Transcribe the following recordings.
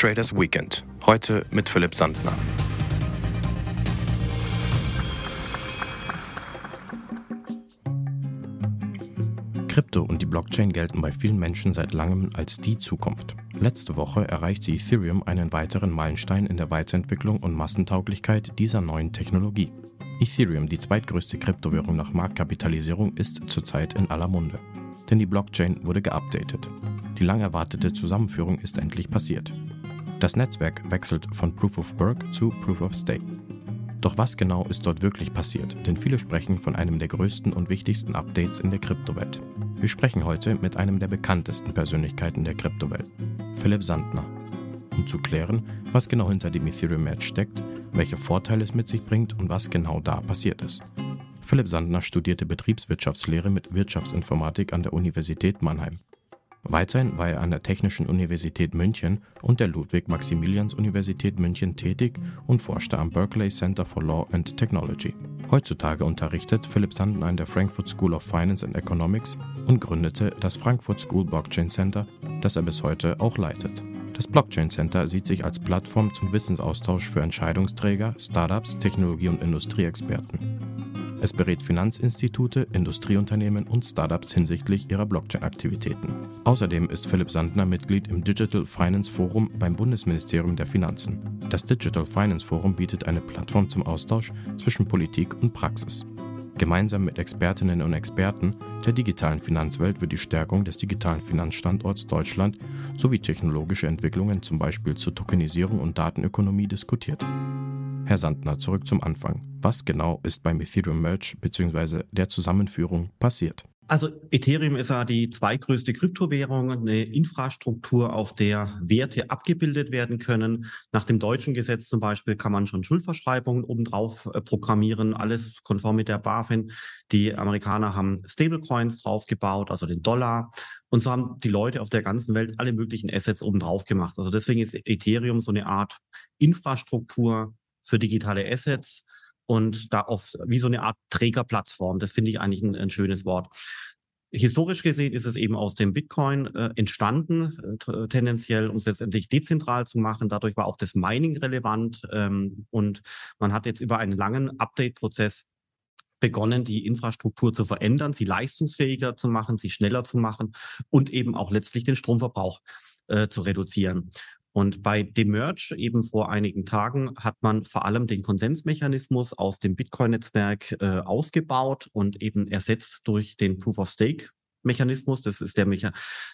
Traders Weekend. Heute mit Philipp Sandner. Krypto und die Blockchain gelten bei vielen Menschen seit langem als die Zukunft. Letzte Woche erreichte Ethereum einen weiteren Meilenstein in der Weiterentwicklung und Massentauglichkeit dieser neuen Technologie. Ethereum, die zweitgrößte Kryptowährung nach Marktkapitalisierung, ist zurzeit in aller Munde. Denn die Blockchain wurde geupdatet. Die lang erwartete Zusammenführung ist endlich passiert. Das Netzwerk wechselt von Proof of Work zu Proof of Stake. Doch was genau ist dort wirklich passiert? Denn viele sprechen von einem der größten und wichtigsten Updates in der Kryptowelt. Wir sprechen heute mit einem der bekanntesten Persönlichkeiten der Kryptowelt, Philipp Sandner, um zu klären, was genau hinter dem Ethereum Match steckt, welche Vorteile es mit sich bringt und was genau da passiert ist. Philipp Sandner studierte Betriebswirtschaftslehre mit Wirtschaftsinformatik an der Universität Mannheim. Weiterhin war er an der Technischen Universität München und der Ludwig-Maximilians-Universität München tätig und forschte am Berkeley Center for Law and Technology. Heutzutage unterrichtet Philipp Sandner an der Frankfurt School of Finance and Economics und gründete das Frankfurt School Blockchain Center, das er bis heute auch leitet. Das Blockchain Center sieht sich als Plattform zum Wissensaustausch für Entscheidungsträger, Startups, Technologie- und Industrieexperten. Es berät Finanzinstitute, Industrieunternehmen und Startups hinsichtlich ihrer Blockchain-Aktivitäten. Außerdem ist Philipp Sandner Mitglied im Digital Finance Forum beim Bundesministerium der Finanzen. Das Digital Finance Forum bietet eine Plattform zum Austausch zwischen Politik und Praxis. Gemeinsam mit Expertinnen und Experten der digitalen Finanzwelt wird die Stärkung des digitalen Finanzstandorts Deutschland sowie technologische Entwicklungen zum Beispiel zur Tokenisierung und Datenökonomie diskutiert. Herr Sandner, zurück zum Anfang. Was genau ist beim Ethereum Merge bzw. der Zusammenführung passiert? Also Ethereum ist ja die zweitgrößte Kryptowährung, eine Infrastruktur, auf der Werte abgebildet werden können. Nach dem deutschen Gesetz zum Beispiel kann man schon Schuldverschreibungen obendrauf äh, programmieren, alles konform mit der BaFin. Die Amerikaner haben Stablecoins draufgebaut, also den Dollar. Und so haben die Leute auf der ganzen Welt alle möglichen Assets obendrauf gemacht. Also deswegen ist Ethereum so eine Art Infrastruktur, für digitale Assets und da auf wie so eine Art Trägerplattform. Das finde ich eigentlich ein, ein, schönes Wort. Historisch gesehen ist es eben aus dem Bitcoin äh, entstanden, äh, tendenziell, um es letztendlich dezentral zu machen. Dadurch war auch das Mining relevant ähm, und man hat jetzt über einen langen Update-Prozess begonnen, die Infrastruktur zu verändern, sie leistungsfähiger zu machen, sie schneller zu machen und eben auch letztlich den Stromverbrauch äh, zu reduzieren. Und bei dem Merge eben vor einigen Tagen hat man vor allem den Konsensmechanismus aus dem Bitcoin-Netzwerk äh, ausgebaut und eben ersetzt durch den Proof of Stake. Mechanismus, das ist der, Mecha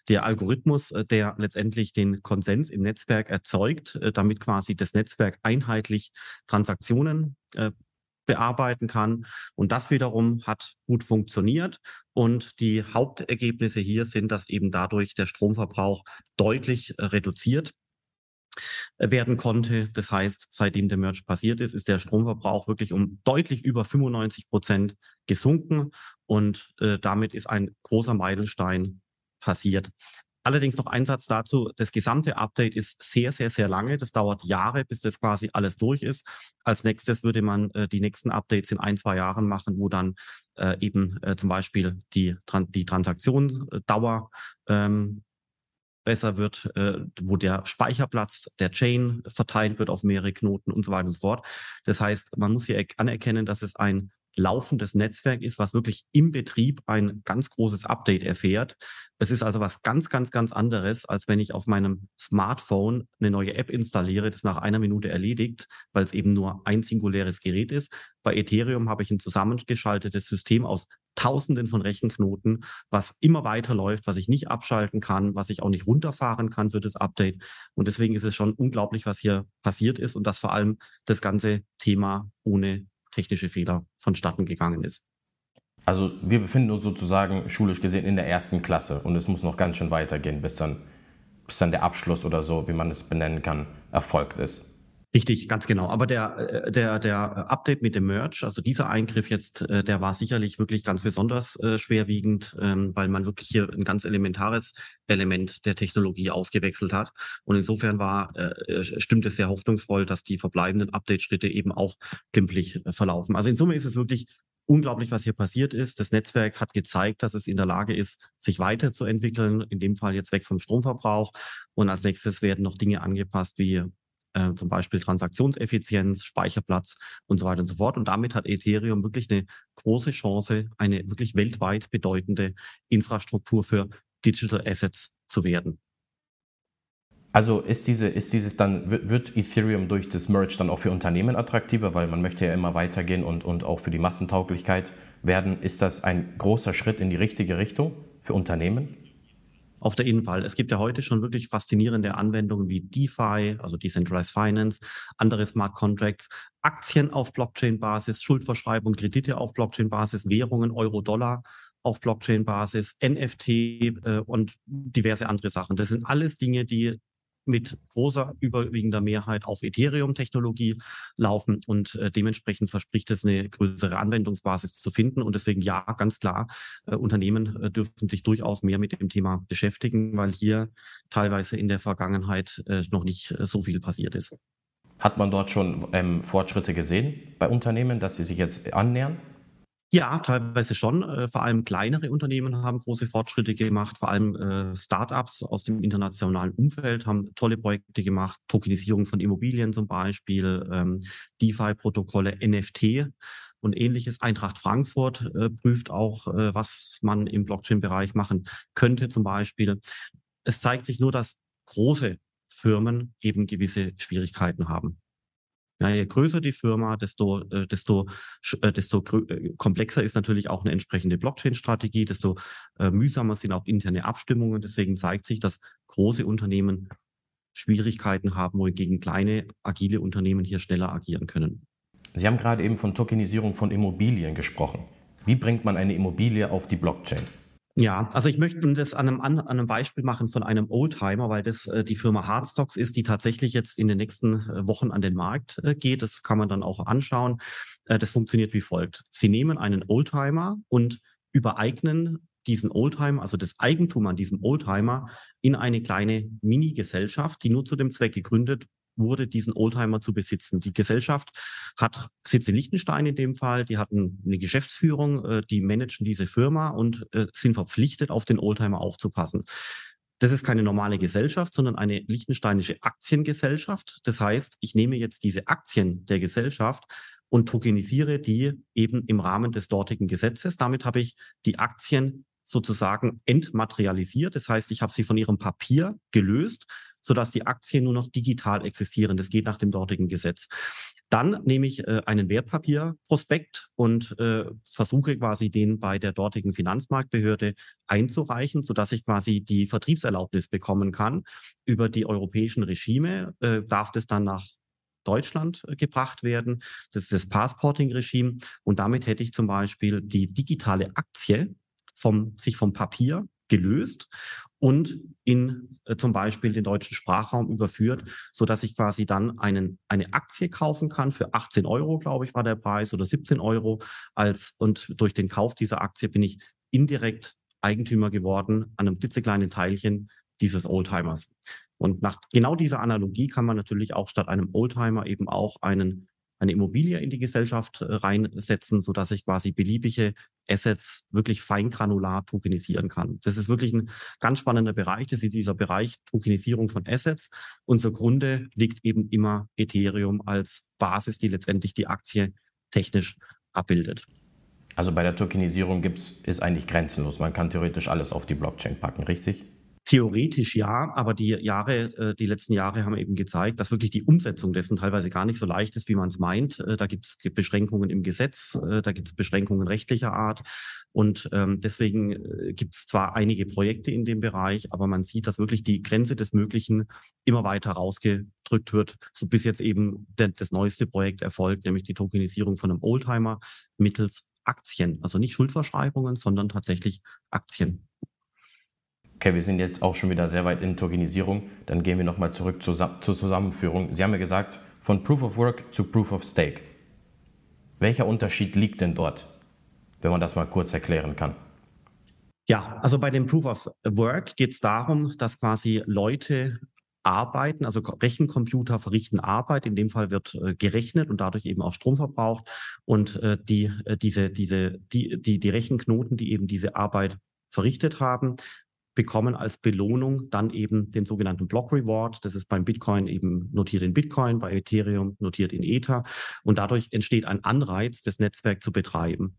der Algorithmus, äh, der letztendlich den Konsens im Netzwerk erzeugt, äh, damit quasi das Netzwerk einheitlich Transaktionen äh, bearbeiten kann. Und das wiederum hat gut funktioniert. Und die Hauptergebnisse hier sind, dass eben dadurch der Stromverbrauch deutlich reduziert werden konnte. Das heißt, seitdem der Merge passiert ist, ist der Stromverbrauch wirklich um deutlich über 95 Prozent gesunken und äh, damit ist ein großer Meilenstein passiert. Allerdings noch ein Satz dazu. Das gesamte Update ist sehr, sehr, sehr lange. Das dauert Jahre, bis das quasi alles durch ist. Als nächstes würde man äh, die nächsten Updates in ein, zwei Jahren machen, wo dann äh, eben äh, zum Beispiel die, die Transaktionsdauer ähm, besser wird, äh, wo der Speicherplatz der Chain verteilt wird auf mehrere Knoten und so weiter und so fort. Das heißt, man muss hier anerkennen, dass es ein laufendes Netzwerk ist, was wirklich im Betrieb ein ganz großes Update erfährt. Es ist also was ganz, ganz, ganz anderes, als wenn ich auf meinem Smartphone eine neue App installiere, das nach einer Minute erledigt, weil es eben nur ein singuläres Gerät ist. Bei Ethereum habe ich ein zusammengeschaltetes System aus Tausenden von Rechenknoten, was immer weiterläuft, was ich nicht abschalten kann, was ich auch nicht runterfahren kann für das Update. Und deswegen ist es schon unglaublich, was hier passiert ist und dass vor allem das ganze Thema ohne technische Fehler vonstatten gegangen ist. Also wir befinden uns sozusagen schulisch gesehen in der ersten Klasse und es muss noch ganz schön weitergehen, bis dann, bis dann der Abschluss oder so, wie man es benennen kann, erfolgt ist. Richtig, ganz genau. Aber der, äh, der, der Update mit dem Merge, also dieser Eingriff jetzt, äh, der war sicherlich wirklich ganz besonders äh, schwerwiegend, ähm, weil man wirklich hier ein ganz elementares Element der Technologie ausgewechselt hat. Und insofern war, stimmt es sehr hoffnungsvoll, dass die verbleibenden Update-Schritte eben auch glimpflich verlaufen. Also in Summe ist es wirklich unglaublich, was hier passiert ist. Das Netzwerk hat gezeigt, dass es in der Lage ist, sich weiterzuentwickeln, in dem Fall jetzt weg vom Stromverbrauch. Und als nächstes werden noch Dinge angepasst wie äh, zum Beispiel Transaktionseffizienz, Speicherplatz und so weiter und so fort. Und damit hat Ethereum wirklich eine große Chance, eine wirklich weltweit bedeutende Infrastruktur für Digital Assets zu werden. Also ist, diese, ist dieses dann, wird Ethereum durch das Merge dann auch für Unternehmen attraktiver, weil man möchte ja immer weitergehen und, und auch für die Massentauglichkeit werden. Ist das ein großer Schritt in die richtige Richtung für Unternehmen? Auf der Fall. Es gibt ja heute schon wirklich faszinierende Anwendungen wie DeFi, also Decentralized Finance, andere Smart Contracts, Aktien auf Blockchain-Basis, Schuldverschreibung, Kredite auf Blockchain-Basis, Währungen, Euro, Dollar auf Blockchain-Basis, NFT äh, und diverse andere Sachen. Das sind alles Dinge, die mit großer überwiegender Mehrheit auf Ethereum-Technologie laufen und äh, dementsprechend verspricht es eine größere Anwendungsbasis zu finden. Und deswegen ja, ganz klar, äh, Unternehmen äh, dürfen sich durchaus mehr mit dem Thema beschäftigen, weil hier teilweise in der Vergangenheit äh, noch nicht äh, so viel passiert ist. Hat man dort schon ähm, Fortschritte gesehen bei Unternehmen, dass sie sich jetzt annähern? Ja, teilweise schon. Äh, vor allem kleinere Unternehmen haben große Fortschritte gemacht. Vor allem äh, Startups aus dem internationalen Umfeld haben tolle Projekte gemacht. Tokenisierung von Immobilien zum Beispiel, ähm, DeFi-Protokolle, NFT und ähnliches. Eintracht Frankfurt äh, prüft auch, was man im Blockchain-Bereich machen könnte zum Beispiel. Es zeigt sich nur, dass große Firmen eben gewisse Schwierigkeiten haben. Ja, je größer die Firma, desto, äh, desto, äh, desto äh, komplexer ist natürlich auch eine entsprechende Blockchain-Strategie, desto mühsamer sind auch interne Abstimmungen. Deswegen zeigt sich, dass große Unternehmen Schwierigkeiten haben, wohingegen kleine, agile Unternehmen hier schneller agieren können. Sie haben gerade eben von Tokenisierung von Immobilien gesprochen. Wie bringt man eine Immobilie auf die Blockchain? Ja, also ich möchte das an einem, an einem Beispiel machen von einem Oldtimer, weil das äh, die Firma Hardstocks ist, die tatsächlich jetzt in den nächsten äh, Wochen an den Markt äh, geht. Das kann man dann auch anschauen. Äh, das funktioniert wie folgt. Sie nehmen einen Oldtimer und übereignen diesen Oldtimer, also das Eigentum an diesem Oldtimer, in eine kleine Mini-Gesellschaft, die nur zu dem Zweck gegründet wurde, diesen Oldtimer zu besitzen. Die Gesellschaft hat Sitz in Liechtenstein in dem Fall, die hatten eine Geschäftsführung, äh, die managen diese Firma und äh, sind verpflichtet, auf den Oldtimer aufzupassen. Das ist keine normale Gesellschaft, sondern eine liechtensteinische Aktiengesellschaft. Das heißt, ich nehme jetzt diese Aktien der Gesellschaft und tokenisiere die eben im Rahmen des dortigen Gesetzes. Damit habe ich die Aktien sozusagen entmaterialisiert. Das heißt, ich habe sie von ihrem Papier gelöst sodass die Aktien nur noch digital existieren. Das geht nach dem dortigen Gesetz. Dann nehme ich äh, einen Wertpapierprospekt und äh, versuche quasi den bei der dortigen Finanzmarktbehörde einzureichen, sodass ich quasi die Vertriebserlaubnis bekommen kann. Über die europäischen Regime äh, darf das dann nach Deutschland gebracht werden. Das ist das Passporting-Regime. Und damit hätte ich zum Beispiel die digitale Aktie vom, sich vom Papier gelöst und in äh, zum Beispiel den deutschen Sprachraum überführt, so dass ich quasi dann einen, eine Aktie kaufen kann für 18 Euro, glaube ich, war der Preis oder 17 Euro als und durch den Kauf dieser Aktie bin ich indirekt Eigentümer geworden an einem klitzekleinen Teilchen dieses Oldtimers. Und nach genau dieser Analogie kann man natürlich auch statt einem Oldtimer eben auch einen eine Immobilie in die Gesellschaft äh, reinsetzen, so dass ich quasi beliebige Assets wirklich feingranular tokenisieren kann. Das ist wirklich ein ganz spannender Bereich. Das ist dieser Bereich Tokenisierung von Assets. Und zugrunde liegt eben immer Ethereum als Basis, die letztendlich die Aktie technisch abbildet. Also bei der Tokenisierung gibt's, ist eigentlich grenzenlos. Man kann theoretisch alles auf die Blockchain packen, richtig? Theoretisch ja, aber die Jahre, äh, die letzten Jahre haben eben gezeigt, dass wirklich die Umsetzung dessen teilweise gar nicht so leicht ist, wie man es meint. Äh, da gibt es Beschränkungen im Gesetz, äh, da gibt es Beschränkungen rechtlicher Art. Und ähm, deswegen gibt es zwar einige Projekte in dem Bereich, aber man sieht, dass wirklich die Grenze des Möglichen immer weiter rausgedrückt wird, so bis jetzt eben das neueste Projekt erfolgt, nämlich die Tokenisierung von einem Oldtimer mittels Aktien. Also nicht Schuldverschreibungen, sondern tatsächlich Aktien. Okay, wir sind jetzt auch schon wieder sehr weit in Tokenisierung. Dann gehen wir nochmal zurück zur, zur Zusammenführung. Sie haben ja gesagt, von Proof of Work zu Proof of Stake. Welcher Unterschied liegt denn dort, wenn man das mal kurz erklären kann? Ja, also bei dem Proof of Work geht es darum, dass quasi Leute arbeiten, also Rechencomputer verrichten Arbeit. In dem Fall wird äh, gerechnet und dadurch eben auch Strom verbraucht. Und äh, die, äh, diese, diese, die, die, die Rechenknoten, die eben diese Arbeit verrichtet haben, bekommen als Belohnung dann eben den sogenannten Block Reward. Das ist beim Bitcoin eben notiert in Bitcoin, bei Ethereum notiert in Ether. Und dadurch entsteht ein Anreiz, das Netzwerk zu betreiben.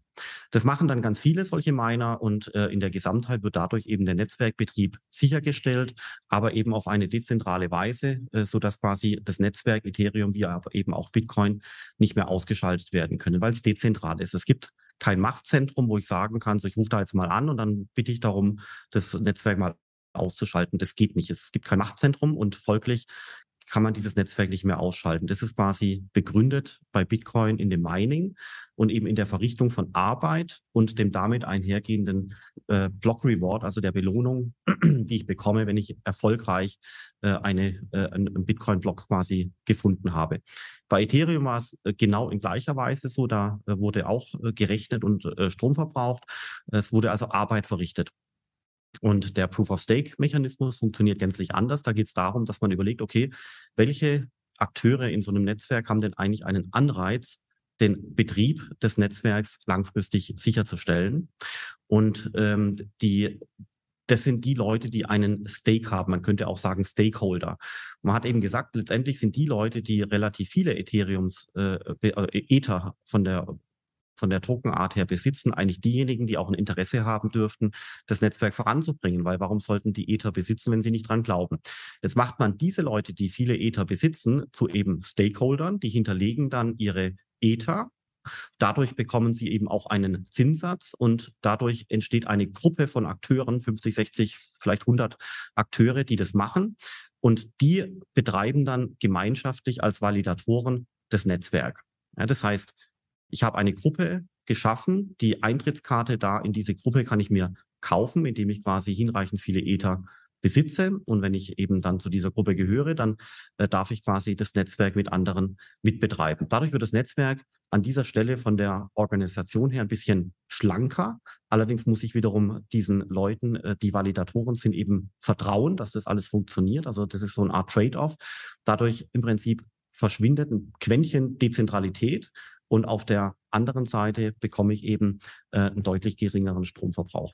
Das machen dann ganz viele solche Miner und äh, in der Gesamtheit wird dadurch eben der Netzwerkbetrieb sichergestellt, aber eben auf eine dezentrale Weise, äh, so dass quasi das Netzwerk Ethereum wie aber eben auch Bitcoin nicht mehr ausgeschaltet werden können, weil es dezentral ist. Es gibt kein Machtzentrum, wo ich sagen kann, so ich rufe da jetzt mal an und dann bitte ich darum, das Netzwerk mal auszuschalten. Das geht nicht. Es gibt kein Machtzentrum und folglich kann man dieses Netzwerk nicht mehr ausschalten. Das ist quasi begründet bei Bitcoin in dem Mining und eben in der Verrichtung von Arbeit und dem damit einhergehenden äh, Block Reward, also der Belohnung, die ich bekomme, wenn ich erfolgreich äh, eine, äh, einen Bitcoin-Block quasi gefunden habe. Bei Ethereum war es äh, genau in gleicher Weise so, da äh, wurde auch äh, gerechnet und Strom verbraucht. Es wurde also Arbeit verrichtet. Und der Proof-of-Stake-Mechanismus funktioniert gänzlich anders. Da geht es darum, dass man überlegt, okay, welche Akteure in so einem Netzwerk haben denn eigentlich einen Anreiz, den Betrieb des Netzwerks langfristig sicherzustellen. Und ähm, die, das sind die Leute, die einen Stake haben. Man könnte auch sagen Stakeholder. Man hat eben gesagt, letztendlich sind die Leute, die relativ viele Ethereums, äh, äh Ether von der von der Tokenart her besitzen, eigentlich diejenigen, die auch ein Interesse haben dürften, das Netzwerk voranzubringen, weil warum sollten die Ether besitzen, wenn sie nicht dran glauben? Jetzt macht man diese Leute, die viele Ether besitzen, zu eben Stakeholdern, die hinterlegen dann ihre Ether Dadurch bekommen sie eben auch einen Zinssatz und dadurch entsteht eine Gruppe von Akteuren, 50, 60, vielleicht 100 Akteure, die das machen. Und die betreiben dann gemeinschaftlich als Validatoren das Netzwerk. Ja, das heißt, ich habe eine Gruppe geschaffen. Die Eintrittskarte da in diese Gruppe kann ich mir kaufen, indem ich quasi hinreichend viele Ether besitze. Und wenn ich eben dann zu dieser Gruppe gehöre, dann äh, darf ich quasi das Netzwerk mit anderen mitbetreiben. Dadurch wird das Netzwerk an dieser Stelle von der Organisation her ein bisschen schlanker. Allerdings muss ich wiederum diesen Leuten, äh, die Validatoren sind, eben vertrauen, dass das alles funktioniert. Also das ist so eine Art Trade-off. Dadurch im Prinzip verschwindet ein Quäntchen Dezentralität und auf der anderen Seite bekomme ich eben äh, einen deutlich geringeren Stromverbrauch.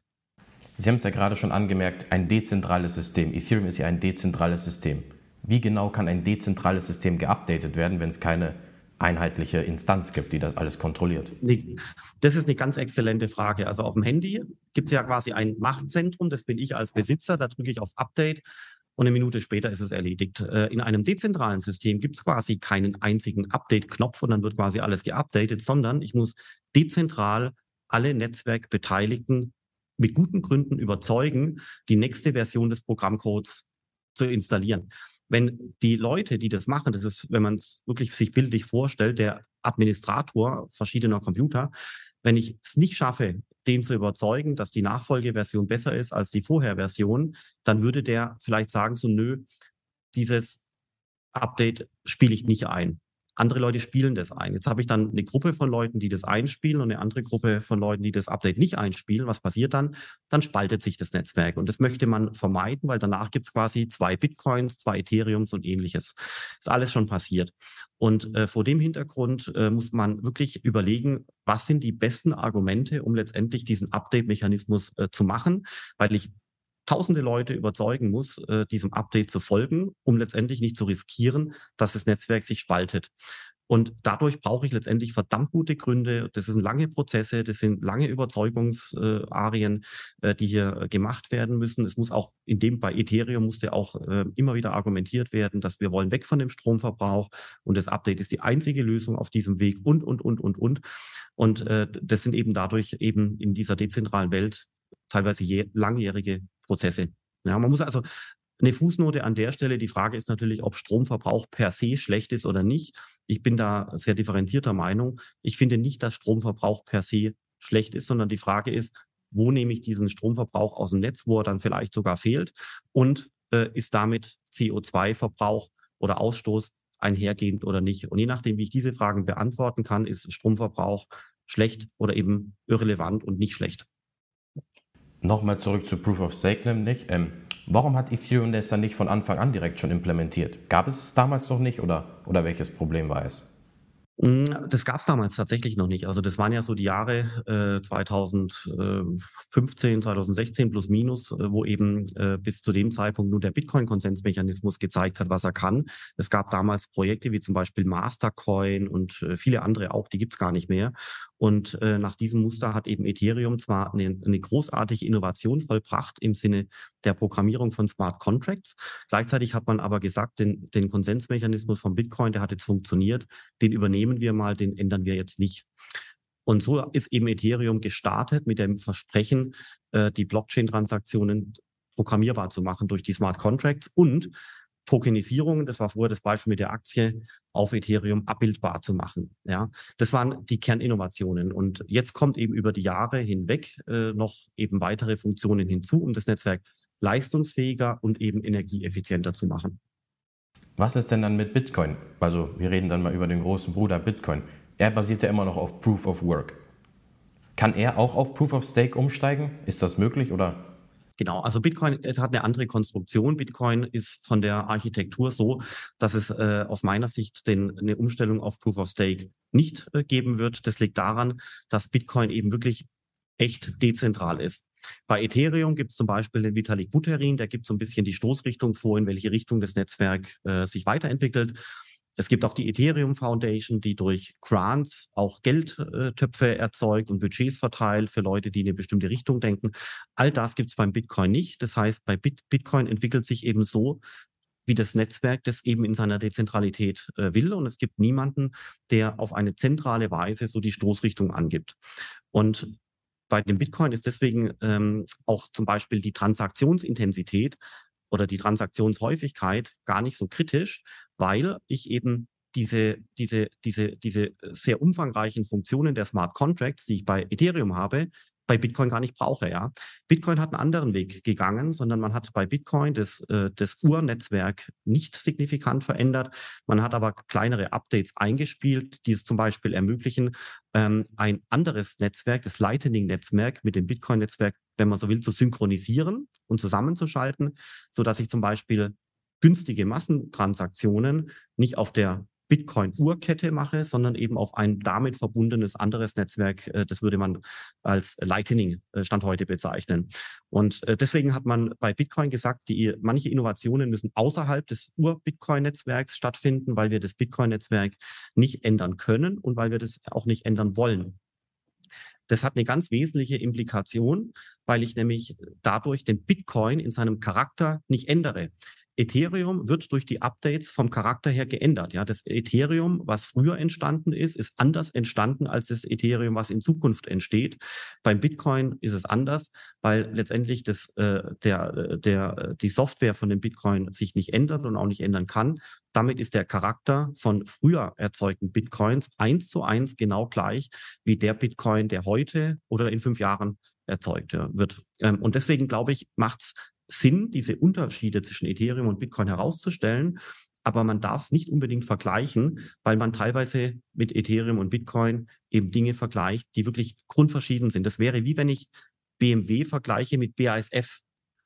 Sie haben es ja gerade schon angemerkt, ein dezentrales System. Ethereum ist ja ein dezentrales System. Wie genau kann ein dezentrales System geupdatet werden, wenn es keine einheitliche Instanz gibt, die das alles kontrolliert? Das ist eine ganz exzellente Frage. Also auf dem Handy gibt es ja quasi ein Machtzentrum, das bin ich als Besitzer, da drücke ich auf Update und eine Minute später ist es erledigt. Äh, in einem dezentralen System gibt es quasi keinen einzigen Update-Knopf und dann wird quasi alles geupdatet, sondern ich muss dezentral alle Netzwerkbeteiligten mit guten Gründen überzeugen, die nächste Version des Programmcodes zu installieren. Wenn die Leute, die das machen, das ist, wenn man es wirklich sich bildlich vorstellt, der Administrator verschiedener Computer, wenn ich es nicht schaffe, den zu überzeugen, dass die Nachfolgeversion besser ist als die Vorherversion, dann würde der vielleicht sagen, so nö, dieses Update spiele ich nicht ein. Andere Leute spielen das ein. Jetzt habe ich dann eine Gruppe von Leuten, die das einspielen und eine andere Gruppe von Leuten, die das Update nicht einspielen. Was passiert dann? Dann spaltet sich das Netzwerk. Und das möchte man vermeiden, weil danach gibt es quasi zwei Bitcoins, zwei Ethereums und ähnliches. Ist alles schon passiert. Und äh, vor dem Hintergrund äh, muss man wirklich überlegen, was sind die besten Argumente, um letztendlich diesen Update-Mechanismus äh, zu machen, weil ich tausende Leute überzeugen muss, äh, diesem Update zu folgen, um letztendlich nicht zu riskieren, dass das Netzwerk sich spaltet. Und dadurch brauche ich letztendlich verdammt gute Gründe. Das sind lange Prozesse, das sind lange Überzeugungsarien, äh, die hier gemacht werden müssen. Es muss auch in dem bei Ethereum musste auch äh, immer wieder argumentiert werden, dass wir wollen weg von dem Stromverbrauch und das Update ist die einzige Lösung auf diesem Weg und und und und und. Und äh, das sind eben dadurch eben in dieser dezentralen Welt teilweise langjährige Prozesse. Ja, man muss also eine Fußnote an der Stelle. Die Frage ist natürlich, ob Stromverbrauch per se schlecht ist oder nicht. Ich bin da sehr differenzierter Meinung. Ich finde nicht, dass Stromverbrauch per se schlecht ist, sondern die Frage ist, wo nehme ich diesen Stromverbrauch aus dem Netz, wo er dann vielleicht sogar fehlt und äh, ist damit CO2-Verbrauch oder Ausstoß einhergehend oder nicht. Und je nachdem, wie ich diese Fragen beantworten kann, ist Stromverbrauch schlecht oder eben irrelevant und nicht schlecht. Nochmal zurück zu Proof of Stake nämlich. Ähm, Warum hat Ethereum das dann nicht von Anfang an direkt schon implementiert? Gab es es damals noch nicht oder, oder welches Problem war es? Hm, das gab es damals tatsächlich noch nicht. Also das waren ja so die Jahre äh, 2015, 2016 plus minus, äh, wo eben äh, bis zu dem Zeitpunkt nur der Bitcoin-Konsensmechanismus gezeigt hat, was er kann. Es gab damals Projekte wie zum Beispiel Mastercoin und äh, viele andere auch, die gibt es gar nicht mehr. Und äh, nach diesem Muster hat eben Ethereum zwar eine, eine, großartige Innovation vollbracht im Sinne der Programmierung von Smart Contracts. Gleichzeitig hat man aber gesagt, den, den Konsensmechanismus von Bitcoin, der hat jetzt funktioniert, den übernehmen wir mal, den ändern wir jetzt nicht. Und so ist eben Ethereum gestartet mit dem Versprechen, äh, die Blockchain-Transaktionen programmierbar zu machen durch die Smart Contracts und Tokenisierung, das war vorher das Beispiel mit der Aktie, auf Ethereum abbildbar zu machen. Ja, das waren die Kerninnovationen. Und jetzt kommt eben über die Jahre hinweg äh, noch eben weitere Funktionen hinzu, um das Netzwerk leistungsfähiger und eben energieeffizienter zu machen. Was ist denn dann mit Bitcoin? Also wir reden dann mal über den großen Bruder Bitcoin. Er basiert ja immer noch auf Proof of Work. Kann er auch auf Proof of Stake umsteigen? Ist das möglich oder Genau, also Bitcoin hat eine andere Konstruktion. Bitcoin ist von der Architektur so, dass es äh, aus meiner Sicht den, eine Umstellung auf Proof of Stake nicht äh, geben wird. Das liegt daran, dass Bitcoin eben wirklich echt dezentral ist. Bei Ethereum gibt es zum Beispiel den Vitalik Buterin, der gibt so ein bisschen die Stoßrichtung vor, in welche Richtung das Netzwerk äh, sich weiterentwickelt. Es gibt auch die Ethereum Foundation, die durch Grants auch Geldtöpfe erzeugt und Budgets verteilt für Leute, die in eine bestimmte Richtung denken. All das gibt es beim Bitcoin nicht. Das heißt, bei Bitcoin entwickelt sich eben so, wie das Netzwerk das eben in seiner Dezentralität äh, will. Und es gibt niemanden, der auf eine zentrale Weise so die Stoßrichtung angibt. Und bei dem Bitcoin ist deswegen ähm, auch zum Beispiel die Transaktionsintensität oder die Transaktionshäufigkeit gar nicht so kritisch, weil ich eben diese, diese, diese, diese sehr umfangreichen Funktionen der Smart Contracts, die ich bei Ethereum habe, bei Bitcoin gar nicht brauche. Ja. Bitcoin hat einen anderen Weg gegangen, sondern man hat bei Bitcoin das, äh, das Urnetzwerk nicht signifikant verändert. Man hat aber kleinere Updates eingespielt, die es zum Beispiel ermöglichen, ähm, ein anderes Netzwerk, das Lightning-Netzwerk mit dem Bitcoin-Netzwerk, wenn man so will, zu synchronisieren und zusammenzuschalten, sodass ich zum Beispiel günstige Massentransaktionen nicht auf der Bitcoin-Urkette mache, sondern eben auf ein damit verbundenes anderes Netzwerk. Äh, das würde man als Lightning äh, Stand heute bezeichnen. Und äh, deswegen hat man bei Bitcoin gesagt, die, manche Innovationen müssen außerhalb des Ur-Bitcoin-Netzwerks stattfinden, weil wir das Bitcoin-Netzwerk nicht ändern können und weil wir das auch nicht ändern wollen. Das hat eine ganz wesentliche Implikation, weil ich nämlich dadurch den Bitcoin in seinem Charakter nicht ändere. Ethereum wird durch die Updates vom Charakter her geändert. Ja, das Ethereum, was früher entstanden ist, ist anders entstanden als das Ethereum, was in Zukunft entsteht. Beim Bitcoin ist es anders, weil letztendlich das, äh, der, der, die Software von dem Bitcoin sich nicht ändert und auch nicht ändern kann. Damit ist der Charakter von früher erzeugten Bitcoins eins zu eins genau gleich wie der Bitcoin, der heute oder in fünf Jahren erzeugt wird. Ähm, und deswegen glaube ich, macht es Sinn, diese Unterschiede zwischen Ethereum und Bitcoin herauszustellen. Aber man darf es nicht unbedingt vergleichen, weil man teilweise mit Ethereum und Bitcoin eben Dinge vergleicht, die wirklich grundverschieden sind. Das wäre wie wenn ich BMW vergleiche mit BASF.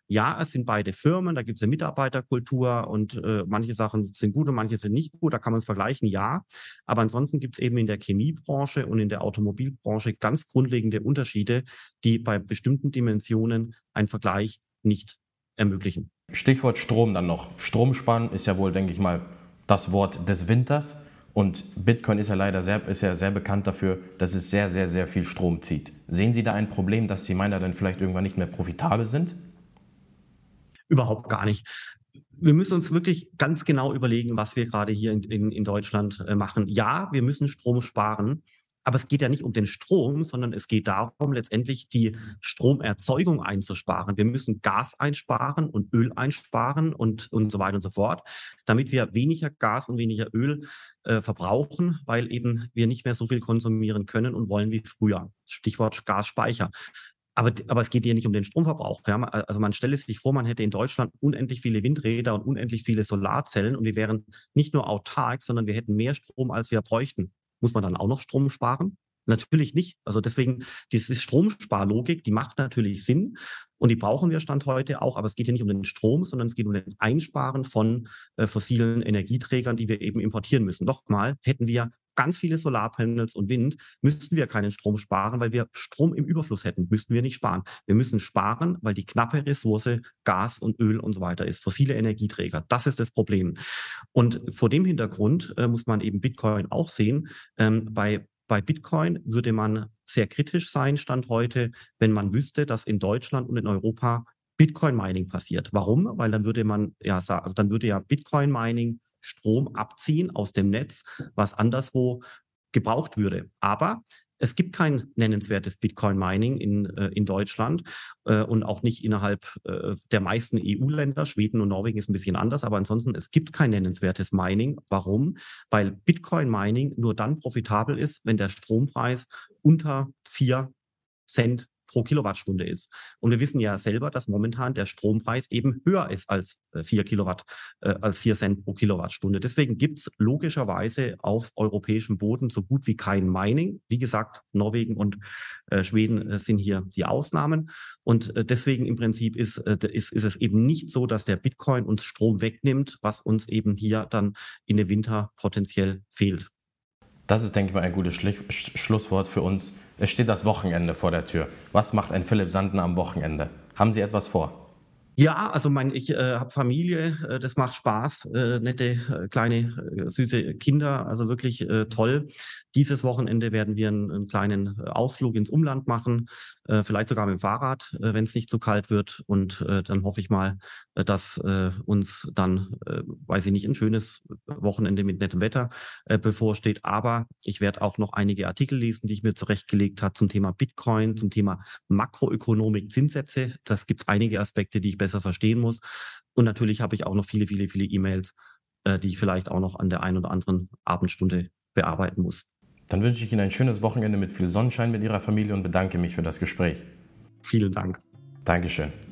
Ja, es sind beide Firmen, da gibt es eine Mitarbeiterkultur und äh, manche Sachen sind gut und manche sind nicht gut, da kann man es vergleichen, ja. Aber ansonsten gibt es eben in der Chemiebranche und in der Automobilbranche ganz grundlegende Unterschiede, die bei bestimmten Dimensionen einen Vergleich nicht ermöglichen. Stichwort Strom dann noch. Strom sparen ist ja wohl, denke ich mal, das Wort des Winters. Und Bitcoin ist ja leider sehr, ist ja sehr bekannt dafür, dass es sehr, sehr, sehr viel Strom zieht. Sehen Sie da ein Problem, dass die Miner dann vielleicht irgendwann nicht mehr profitabel sind? Überhaupt gar nicht. Wir müssen uns wirklich ganz genau überlegen, was wir gerade hier in, in, in Deutschland äh, machen. Ja, wir müssen Strom sparen. Aber es geht ja nicht um den Strom, sondern es geht darum, letztendlich die Stromerzeugung einzusparen. Wir müssen Gas einsparen und Öl einsparen und, und so weiter und so fort, damit wir weniger Gas und weniger Öl äh, verbrauchen, weil eben wir nicht mehr so viel konsumieren können und wollen wie früher. Stichwort Gasspeicher. Aber, aber es geht hier nicht um den Stromverbrauch. Ja? Also man stelle sich vor, man hätte in Deutschland unendlich viele Windräder und unendlich viele Solarzellen und wir wären nicht nur autark, sondern wir hätten mehr Strom, als wir bräuchten. Muss man dann auch noch Strom sparen? Natürlich nicht. Also deswegen, diese Stromsparlogik, die macht natürlich Sinn und die brauchen wir Stand heute auch, aber es geht hier nicht um den Strom, sondern es geht um den Einsparen von äh, fossilen Energieträgern, die wir eben importieren müssen. Nochmal, hätten wir ganz viele Solarpanels und Wind, müssten wir keinen Strom sparen, weil wir Strom im Überfluss hätten, müssten wir nicht sparen. Wir müssen sparen, weil die knappe Ressource Gas und Öl und so weiter ist, fossile Energieträger. Das ist das Problem. Und vor dem Hintergrund äh, muss man eben Bitcoin auch sehen. Ähm, bei bei Bitcoin würde man sehr kritisch sein, Stand heute, wenn man wüsste, dass in Deutschland und in Europa Bitcoin Mining passiert. Warum? Weil dann würde man ja dann würde ja Bitcoin Mining Strom abziehen aus dem Netz, was anderswo gebraucht würde. Aber es gibt kein nennenswertes Bitcoin-Mining in, äh, in Deutschland äh, und auch nicht innerhalb äh, der meisten EU-Länder. Schweden und Norwegen ist ein bisschen anders, aber ansonsten, es gibt kein nennenswertes Mining. Warum? Weil Bitcoin-Mining nur dann profitabel ist, wenn der Strompreis unter vier Cent pro Kilowattstunde ist. Und wir wissen ja selber, dass momentan der Strompreis eben höher ist als äh, vier Kilowatt, äh, als vier Cent pro Kilowattstunde. Deswegen gibt es logischerweise auf europäischem Boden so gut wie kein Mining. Wie gesagt, Norwegen und äh, Schweden äh, sind hier die Ausnahmen. Und äh, deswegen im Prinzip ist, äh, ist, ist es eben nicht so, dass der Bitcoin uns Strom wegnimmt, was uns eben hier dann in den Winter potenziell fehlt. Das ist, denke ich mal, ein gutes Schlusswort für uns. Es steht das Wochenende vor der Tür. Was macht ein Philipp Sandner am Wochenende? Haben Sie etwas vor? Ja, also mein, ich äh, habe Familie, äh, das macht Spaß, äh, nette, äh, kleine, äh, süße Kinder, also wirklich äh, toll. Dieses Wochenende werden wir einen, einen kleinen Ausflug ins Umland machen, äh, vielleicht sogar mit dem Fahrrad, äh, wenn es nicht zu kalt wird. Und äh, dann hoffe ich mal, äh, dass äh, uns dann, äh, weiß ich nicht, ein schönes Wochenende mit nettem Wetter äh, bevorsteht. Aber ich werde auch noch einige Artikel lesen, die ich mir zurechtgelegt habe zum Thema Bitcoin, zum Thema Makroökonomik, Zinssätze. Das gibt einige Aspekte, die ich besser verstehen muss. Und natürlich habe ich auch noch viele, viele, viele E-Mails, äh, die ich vielleicht auch noch an der einen oder anderen Abendstunde bearbeiten muss. Dann wünsche ich Ihnen ein schönes Wochenende mit viel Sonnenschein mit Ihrer Familie und bedanke mich für das Gespräch. Vielen Dank. Dankeschön.